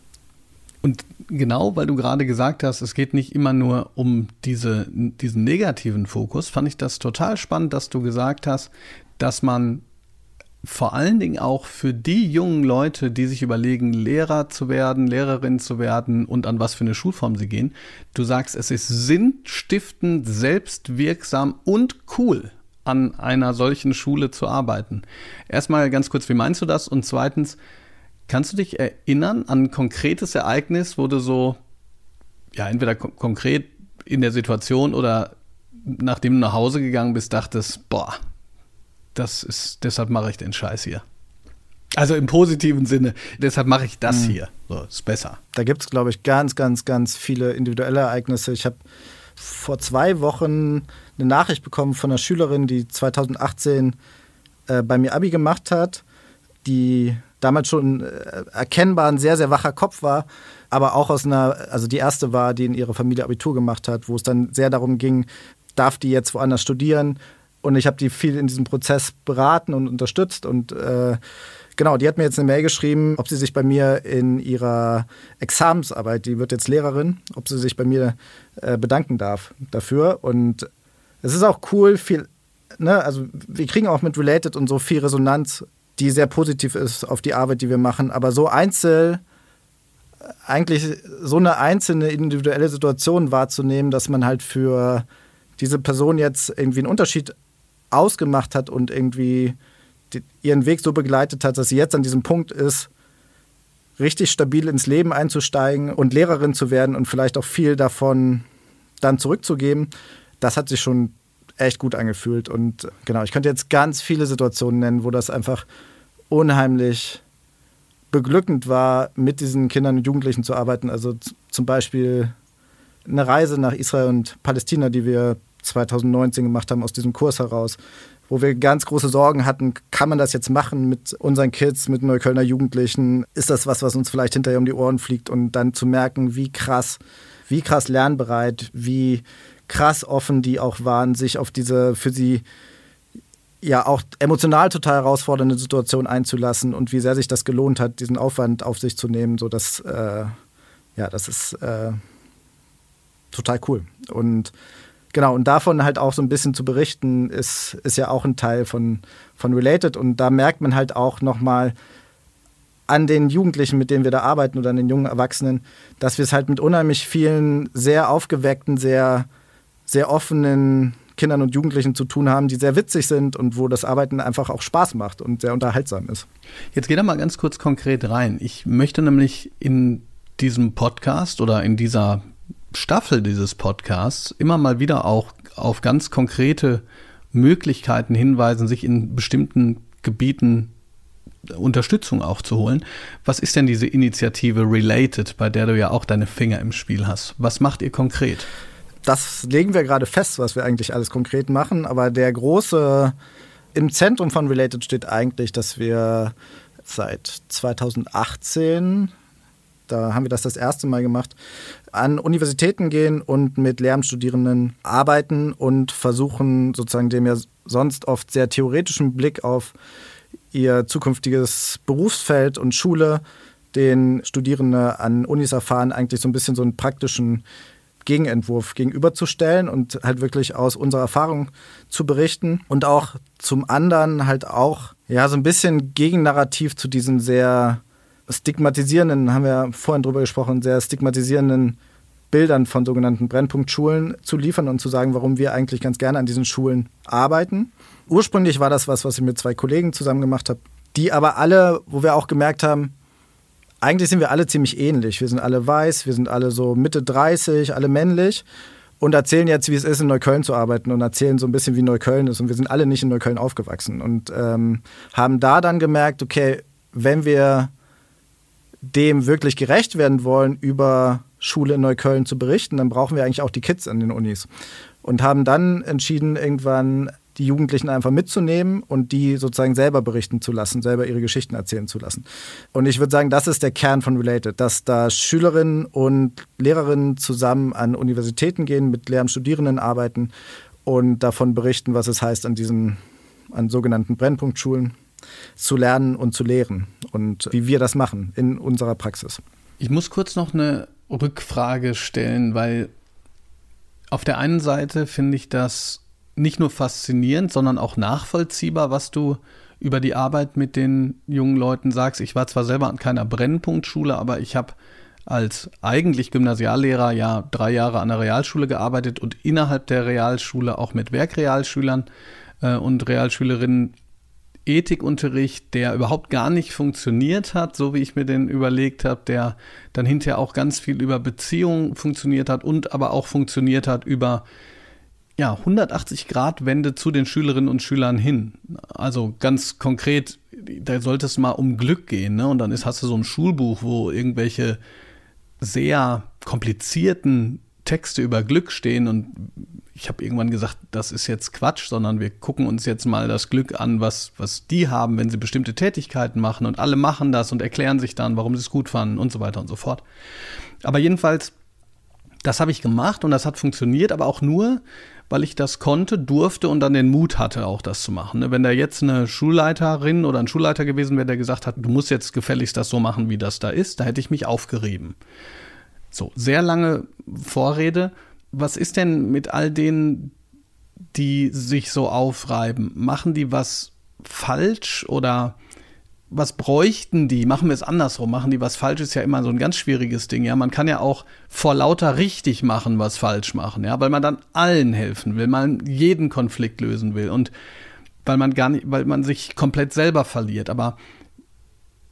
Und genau, weil du gerade gesagt hast, es geht nicht immer nur um diese, diesen negativen Fokus, fand ich das total spannend, dass du gesagt hast, dass man vor allen Dingen auch für die jungen Leute, die sich überlegen, Lehrer zu werden, Lehrerin zu werden und an was für eine Schulform sie gehen, du sagst, es ist sinnstiftend, selbstwirksam und cool, an einer solchen Schule zu arbeiten. Erstmal ganz kurz, wie meinst du das? Und zweitens, Kannst du dich erinnern an ein konkretes Ereignis, wo du so, ja, entweder kon konkret in der Situation oder nachdem du nach Hause gegangen bist, dachtest, boah, das ist, deshalb mache ich den Scheiß hier? Also im positiven Sinne. Deshalb mache ich das mhm. hier. So, ist besser. Da gibt es, glaube ich, ganz, ganz, ganz viele individuelle Ereignisse. Ich habe vor zwei Wochen eine Nachricht bekommen von einer Schülerin, die 2018 äh, bei mir Abi gemacht hat, die damals schon äh, erkennbar ein sehr, sehr wacher Kopf war, aber auch aus einer, also die erste war, die in ihrer Familie Abitur gemacht hat, wo es dann sehr darum ging, darf die jetzt woanders studieren? Und ich habe die viel in diesem Prozess beraten und unterstützt und äh, Genau, die hat mir jetzt eine Mail geschrieben, ob sie sich bei mir in ihrer Examensarbeit, die wird jetzt Lehrerin, ob sie sich bei mir äh, bedanken darf dafür. Und es ist auch cool, viel, ne, also wir kriegen auch mit Related und so viel Resonanz, die sehr positiv ist auf die Arbeit, die wir machen. Aber so einzeln, eigentlich so eine einzelne individuelle Situation wahrzunehmen, dass man halt für diese Person jetzt irgendwie einen Unterschied ausgemacht hat und irgendwie ihren Weg so begleitet hat, dass sie jetzt an diesem Punkt ist, richtig stabil ins Leben einzusteigen und Lehrerin zu werden und vielleicht auch viel davon dann zurückzugeben, das hat sich schon echt gut angefühlt. Und genau, ich könnte jetzt ganz viele Situationen nennen, wo das einfach unheimlich beglückend war, mit diesen Kindern und Jugendlichen zu arbeiten. Also zum Beispiel eine Reise nach Israel und Palästina, die wir 2019 gemacht haben aus diesem Kurs heraus, wo wir ganz große Sorgen hatten, kann man das jetzt machen mit unseren Kids, mit Neuköllner Jugendlichen? Ist das was, was uns vielleicht hinterher um die Ohren fliegt? Und dann zu merken, wie krass, wie krass lernbereit, wie krass offen die auch waren, sich auf diese für sie ja auch emotional total herausfordernde Situation einzulassen und wie sehr sich das gelohnt hat, diesen Aufwand auf sich zu nehmen, so dass äh, ja, das ist äh, total cool. Und Genau, und davon halt auch so ein bisschen zu berichten, ist, ist ja auch ein Teil von, von Related. Und da merkt man halt auch nochmal an den Jugendlichen, mit denen wir da arbeiten oder an den jungen Erwachsenen, dass wir es halt mit unheimlich vielen sehr aufgeweckten, sehr, sehr offenen Kindern und Jugendlichen zu tun haben, die sehr witzig sind und wo das Arbeiten einfach auch Spaß macht und sehr unterhaltsam ist. Jetzt geh da mal ganz kurz konkret rein. Ich möchte nämlich in diesem Podcast oder in dieser Staffel dieses Podcasts immer mal wieder auch auf ganz konkrete Möglichkeiten hinweisen, sich in bestimmten Gebieten Unterstützung auch zu holen. Was ist denn diese Initiative Related, bei der du ja auch deine Finger im Spiel hast? Was macht ihr konkret? Das legen wir gerade fest, was wir eigentlich alles konkret machen, aber der große im Zentrum von Related steht eigentlich, dass wir seit 2018 da haben wir das das erste Mal gemacht, an Universitäten gehen und mit Lehramtsstudierenden arbeiten und versuchen sozusagen dem ja sonst oft sehr theoretischen Blick auf ihr zukünftiges Berufsfeld und Schule, den Studierende an Unis erfahren, eigentlich so ein bisschen so einen praktischen Gegenentwurf gegenüberzustellen und halt wirklich aus unserer Erfahrung zu berichten und auch zum anderen halt auch ja so ein bisschen Gegennarrativ zu diesen sehr stigmatisierenden, haben wir ja vorhin drüber gesprochen, sehr stigmatisierenden Bildern von sogenannten Brennpunktschulen zu liefern und zu sagen, warum wir eigentlich ganz gerne an diesen Schulen arbeiten. Ursprünglich war das was, was ich mit zwei Kollegen zusammen gemacht habe, die aber alle, wo wir auch gemerkt haben, eigentlich sind wir alle ziemlich ähnlich. Wir sind alle weiß, wir sind alle so Mitte 30, alle männlich und erzählen jetzt, wie es ist, in Neukölln zu arbeiten und erzählen so ein bisschen, wie Neukölln ist. Und wir sind alle nicht in Neukölln aufgewachsen und ähm, haben da dann gemerkt, okay, wenn wir dem wirklich gerecht werden wollen, über Schule in Neukölln zu berichten, dann brauchen wir eigentlich auch die Kids an den Unis. Und haben dann entschieden, irgendwann die Jugendlichen einfach mitzunehmen und die sozusagen selber berichten zu lassen, selber ihre Geschichten erzählen zu lassen. Und ich würde sagen, das ist der Kern von Related, dass da Schülerinnen und Lehrerinnen zusammen an Universitäten gehen, mit Lehramtsstudierenden arbeiten und davon berichten, was es heißt, an diesen an sogenannten Brennpunktschulen zu lernen und zu lehren und wie wir das machen in unserer Praxis. Ich muss kurz noch eine Rückfrage stellen, weil auf der einen Seite finde ich das nicht nur faszinierend, sondern auch nachvollziehbar, was du über die Arbeit mit den jungen Leuten sagst. Ich war zwar selber an keiner Brennpunktschule, aber ich habe als eigentlich Gymnasiallehrer ja drei Jahre an der Realschule gearbeitet und innerhalb der Realschule auch mit Werkrealschülern äh, und Realschülerinnen Ethikunterricht, der überhaupt gar nicht funktioniert hat, so wie ich mir den überlegt habe, der dann hinterher auch ganz viel über Beziehungen funktioniert hat und aber auch funktioniert hat über ja, 180 Grad Wende zu den Schülerinnen und Schülern hin. Also ganz konkret da sollte es mal um Glück gehen, ne? Und dann ist, hast du so ein Schulbuch, wo irgendwelche sehr komplizierten Texte über Glück stehen und ich habe irgendwann gesagt, das ist jetzt Quatsch, sondern wir gucken uns jetzt mal das Glück an, was, was die haben, wenn sie bestimmte Tätigkeiten machen und alle machen das und erklären sich dann, warum sie es gut fanden und so weiter und so fort. Aber jedenfalls, das habe ich gemacht und das hat funktioniert, aber auch nur, weil ich das konnte, durfte und dann den Mut hatte, auch das zu machen. Ne, wenn da jetzt eine Schulleiterin oder ein Schulleiter gewesen wäre, der gesagt hat, du musst jetzt gefälligst das so machen, wie das da ist, da hätte ich mich aufgerieben. So, sehr lange Vorrede. Was ist denn mit all denen, die sich so aufreiben? Machen die was falsch oder was bräuchten die? Machen wir es andersrum. Machen die was falsch ist ja immer so ein ganz schwieriges Ding. Ja, man kann ja auch vor lauter richtig machen, was falsch machen. Ja, weil man dann allen helfen will, man jeden Konflikt lösen will und weil man gar nicht, weil man sich komplett selber verliert. Aber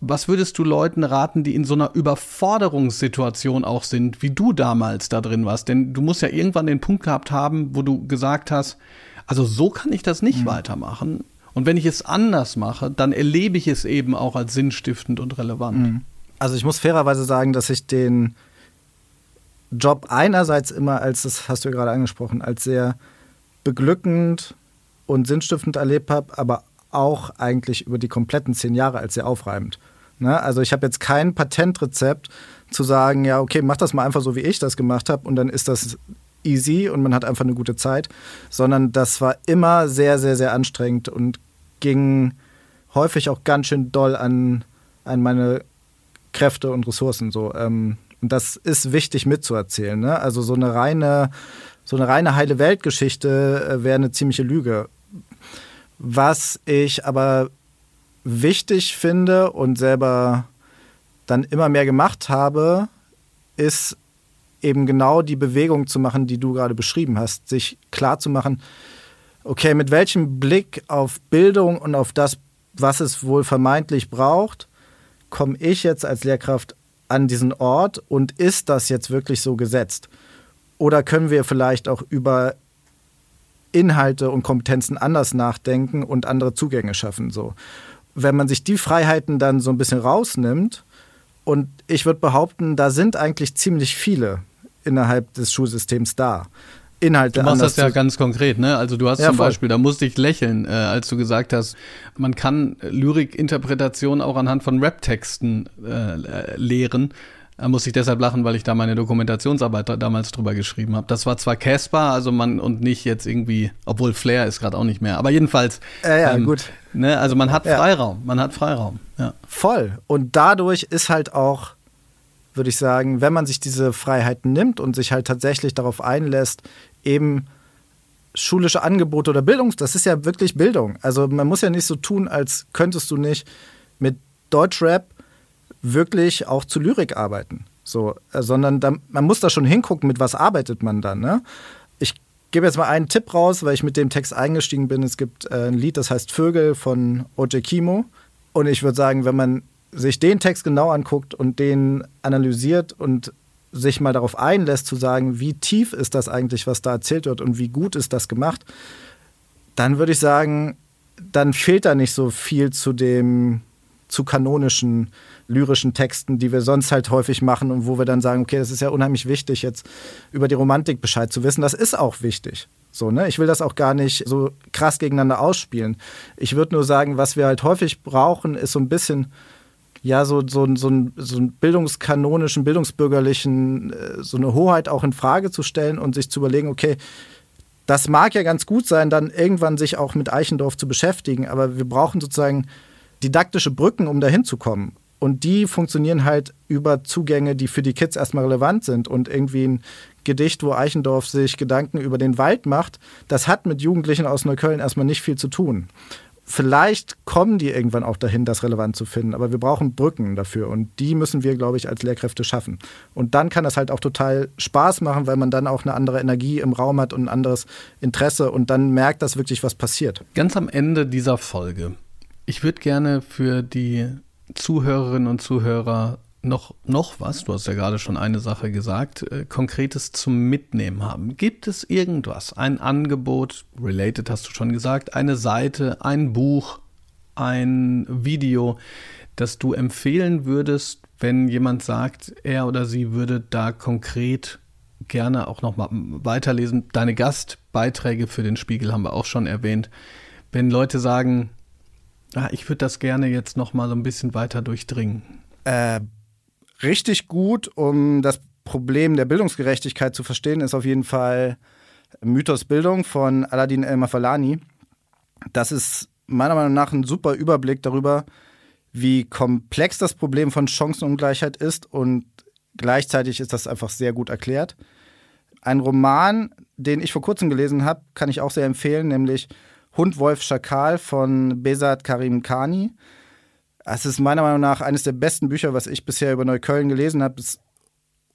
was würdest du Leuten raten, die in so einer Überforderungssituation auch sind, wie du damals da drin warst? Denn du musst ja irgendwann den Punkt gehabt haben, wo du gesagt hast, also so kann ich das nicht mhm. weitermachen. Und wenn ich es anders mache, dann erlebe ich es eben auch als sinnstiftend und relevant. Mhm. Also ich muss fairerweise sagen, dass ich den Job einerseits immer als, das hast du ja gerade angesprochen, als sehr beglückend und sinnstiftend erlebt habe, aber auch eigentlich über die kompletten zehn Jahre als sehr aufreibend. Ne? Also ich habe jetzt kein Patentrezept zu sagen, ja, okay, mach das mal einfach so, wie ich das gemacht habe und dann ist das easy und man hat einfach eine gute Zeit, sondern das war immer sehr, sehr, sehr anstrengend und ging häufig auch ganz schön doll an, an meine Kräfte und Ressourcen. So. Ähm, und das ist wichtig mitzuerzählen. Ne? Also so eine reine, so eine reine heile Weltgeschichte äh, wäre eine ziemliche Lüge. Was ich aber wichtig finde und selber dann immer mehr gemacht habe, ist eben genau die Bewegung zu machen, die du gerade beschrieben hast, sich klar zu machen, okay, mit welchem Blick auf Bildung und auf das, was es wohl vermeintlich braucht, komme ich jetzt als Lehrkraft an diesen Ort und ist das jetzt wirklich so gesetzt? Oder können wir vielleicht auch über Inhalte und Kompetenzen anders nachdenken und andere Zugänge schaffen? So. Wenn man sich die Freiheiten dann so ein bisschen rausnimmt, und ich würde behaupten, da sind eigentlich ziemlich viele innerhalb des Schulsystems da. Inhalte. Du machst das ja ganz konkret, ne? Also du hast ja, zum voll. Beispiel, da musste ich lächeln, äh, als du gesagt hast, man kann Lyrikinterpretation auch anhand von Rap-Texten äh, lehren. Da muss ich deshalb lachen, weil ich da meine Dokumentationsarbeit damals drüber geschrieben habe. Das war zwar Casper, also man und nicht jetzt irgendwie, obwohl Flair ist gerade auch nicht mehr, aber jedenfalls. Ja, ja, ähm, gut. Ne, also man hat Freiraum, man hat Freiraum. Ja. Voll. Und dadurch ist halt auch würde ich sagen, wenn man sich diese Freiheiten nimmt und sich halt tatsächlich darauf einlässt, eben schulische Angebote oder Bildungs, das ist ja wirklich Bildung. Also man muss ja nicht so tun, als könntest du nicht mit Deutschrap wirklich auch zu Lyrik arbeiten. So, äh, sondern da, man muss da schon hingucken, mit was arbeitet man dann. Ne? Ich gebe jetzt mal einen Tipp raus, weil ich mit dem Text eingestiegen bin. Es gibt äh, ein Lied, das heißt Vögel von Oje Kimo. Und ich würde sagen, wenn man sich den Text genau anguckt und den analysiert und sich mal darauf einlässt zu sagen, wie tief ist das eigentlich, was da erzählt wird und wie gut ist das gemacht, dann würde ich sagen, dann fehlt da nicht so viel zu dem zu kanonischen lyrischen Texten, die wir sonst halt häufig machen und wo wir dann sagen, okay, das ist ja unheimlich wichtig, jetzt über die Romantik Bescheid zu wissen. Das ist auch wichtig. So, ne? Ich will das auch gar nicht so krass gegeneinander ausspielen. Ich würde nur sagen, was wir halt häufig brauchen, ist so ein bisschen ja so, so, so, ein, so einen bildungskanonischen, bildungsbürgerlichen, äh, so eine Hoheit auch in Frage zu stellen und sich zu überlegen, okay, das mag ja ganz gut sein, dann irgendwann sich auch mit Eichendorf zu beschäftigen, aber wir brauchen sozusagen didaktische Brücken, um dahin zu kommen. Und die funktionieren halt über Zugänge, die für die Kids erstmal relevant sind. Und irgendwie ein Gedicht, wo Eichendorf sich Gedanken über den Wald macht, das hat mit Jugendlichen aus Neukölln erstmal nicht viel zu tun vielleicht kommen die irgendwann auch dahin, das relevant zu finden. Aber wir brauchen Brücken dafür und die müssen wir, glaube ich, als Lehrkräfte schaffen. Und dann kann das halt auch total Spaß machen, weil man dann auch eine andere Energie im Raum hat und ein anderes Interesse und dann merkt, dass wirklich was passiert. Ganz am Ende dieser Folge. Ich würde gerne für die Zuhörerinnen und Zuhörer noch, noch was, du hast ja gerade schon eine Sache gesagt, äh, Konkretes zum Mitnehmen haben. Gibt es irgendwas, ein Angebot, related hast du schon gesagt, eine Seite, ein Buch, ein Video, das du empfehlen würdest, wenn jemand sagt, er oder sie würde da konkret gerne auch noch mal weiterlesen. Deine Gastbeiträge für den Spiegel haben wir auch schon erwähnt. Wenn Leute sagen, ah, ich würde das gerne jetzt noch mal so ein bisschen weiter durchdringen. Äh, richtig gut, um das Problem der Bildungsgerechtigkeit zu verstehen, ist auf jeden Fall Mythos Bildung von Aladdin El-Mafalani. Das ist meiner Meinung nach ein super Überblick darüber, wie komplex das Problem von Chancenungleichheit ist und gleichzeitig ist das einfach sehr gut erklärt. Ein Roman, den ich vor kurzem gelesen habe, kann ich auch sehr empfehlen, nämlich Hund, Wolf, Schakal von Besat Karim Khani. Es ist meiner Meinung nach eines der besten Bücher, was ich bisher über Neukölln gelesen habe. Es ist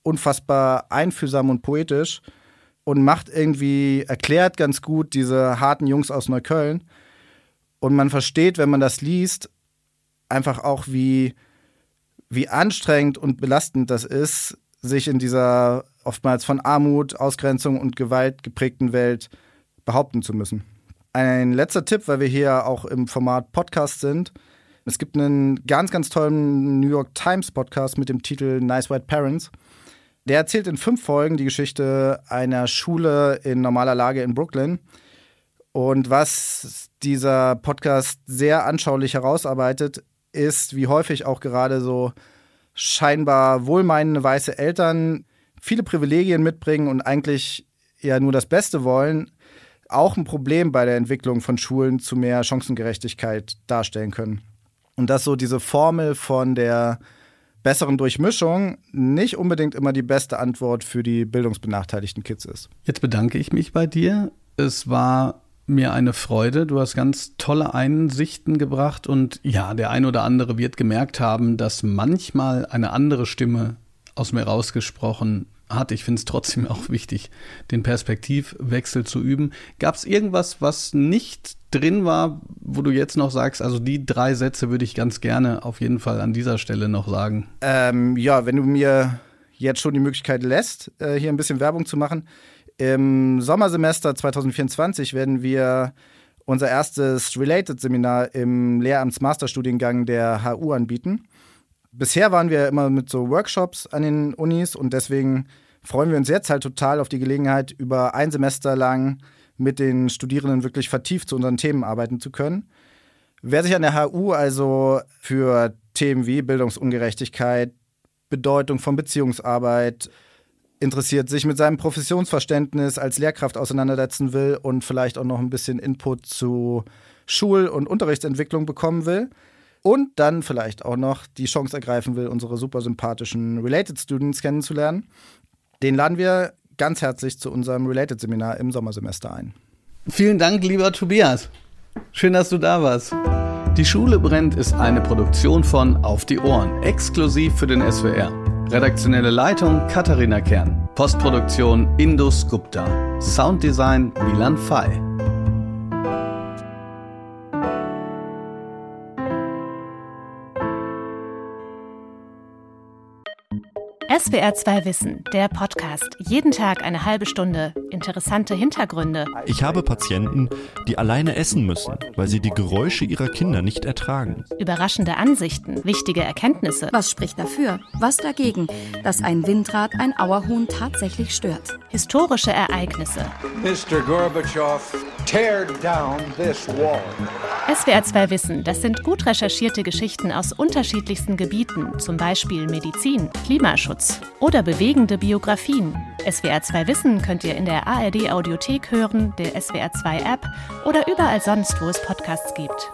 unfassbar einfühlsam und poetisch und macht irgendwie, erklärt ganz gut diese harten Jungs aus Neukölln. Und man versteht, wenn man das liest, einfach auch, wie, wie anstrengend und belastend das ist, sich in dieser oftmals von Armut, Ausgrenzung und Gewalt geprägten Welt behaupten zu müssen. Ein letzter Tipp, weil wir hier auch im Format Podcast sind. Es gibt einen ganz, ganz tollen New York Times Podcast mit dem Titel Nice White Parents. Der erzählt in fünf Folgen die Geschichte einer Schule in normaler Lage in Brooklyn. Und was dieser Podcast sehr anschaulich herausarbeitet, ist, wie häufig auch gerade so scheinbar wohlmeinende weiße Eltern viele Privilegien mitbringen und eigentlich ja nur das Beste wollen, auch ein Problem bei der Entwicklung von Schulen zu mehr Chancengerechtigkeit darstellen können. Und dass so diese Formel von der besseren Durchmischung nicht unbedingt immer die beste Antwort für die bildungsbenachteiligten Kids ist. Jetzt bedanke ich mich bei dir. Es war mir eine Freude. Du hast ganz tolle Einsichten gebracht und ja, der ein oder andere wird gemerkt haben, dass manchmal eine andere Stimme aus mir rausgesprochen hat. Ich finde es trotzdem auch wichtig, den Perspektivwechsel zu üben. Gab es irgendwas, was nicht drin war, wo du jetzt noch sagst, also die drei Sätze würde ich ganz gerne auf jeden Fall an dieser Stelle noch sagen? Ähm, ja, wenn du mir jetzt schon die Möglichkeit lässt, äh, hier ein bisschen Werbung zu machen. Im Sommersemester 2024 werden wir unser erstes Related-Seminar im Lehramtsmasterstudiengang der HU anbieten. Bisher waren wir immer mit so Workshops an den Unis und deswegen freuen wir uns jetzt halt total auf die Gelegenheit, über ein Semester lang mit den Studierenden wirklich vertieft zu unseren Themen arbeiten zu können. Wer sich an der HU also für Themen wie Bildungsungerechtigkeit, Bedeutung von Beziehungsarbeit interessiert, sich mit seinem Professionsverständnis als Lehrkraft auseinandersetzen will und vielleicht auch noch ein bisschen Input zu Schul- und Unterrichtsentwicklung bekommen will und dann vielleicht auch noch die Chance ergreifen will, unsere super sympathischen Related Students kennenzulernen, den laden wir ganz herzlich zu unserem Related-Seminar im Sommersemester ein. Vielen Dank, lieber Tobias. Schön, dass du da warst. Die Schule brennt ist eine Produktion von Auf die Ohren, exklusiv für den SWR. Redaktionelle Leitung Katharina Kern. Postproduktion Indus Gupta. Sounddesign Milan Fay. SWR 2 Wissen, der Podcast. Jeden Tag eine halbe Stunde. Interessante Hintergründe. Ich habe Patienten, die alleine essen müssen, weil sie die Geräusche ihrer Kinder nicht ertragen. Überraschende Ansichten, wichtige Erkenntnisse. Was spricht dafür? Was dagegen, dass ein Windrad ein Auerhuhn tatsächlich stört? Historische Ereignisse. Mr. Gorbatschow, tear down this wall. SWR 2 Wissen, das sind gut recherchierte Geschichten aus unterschiedlichsten Gebieten, zum Beispiel Medizin, Klimaschutz oder bewegende Biografien. SWR 2 Wissen könnt ihr in der ARD Audiothek hören, der SWR 2 App oder überall sonst, wo es Podcasts gibt.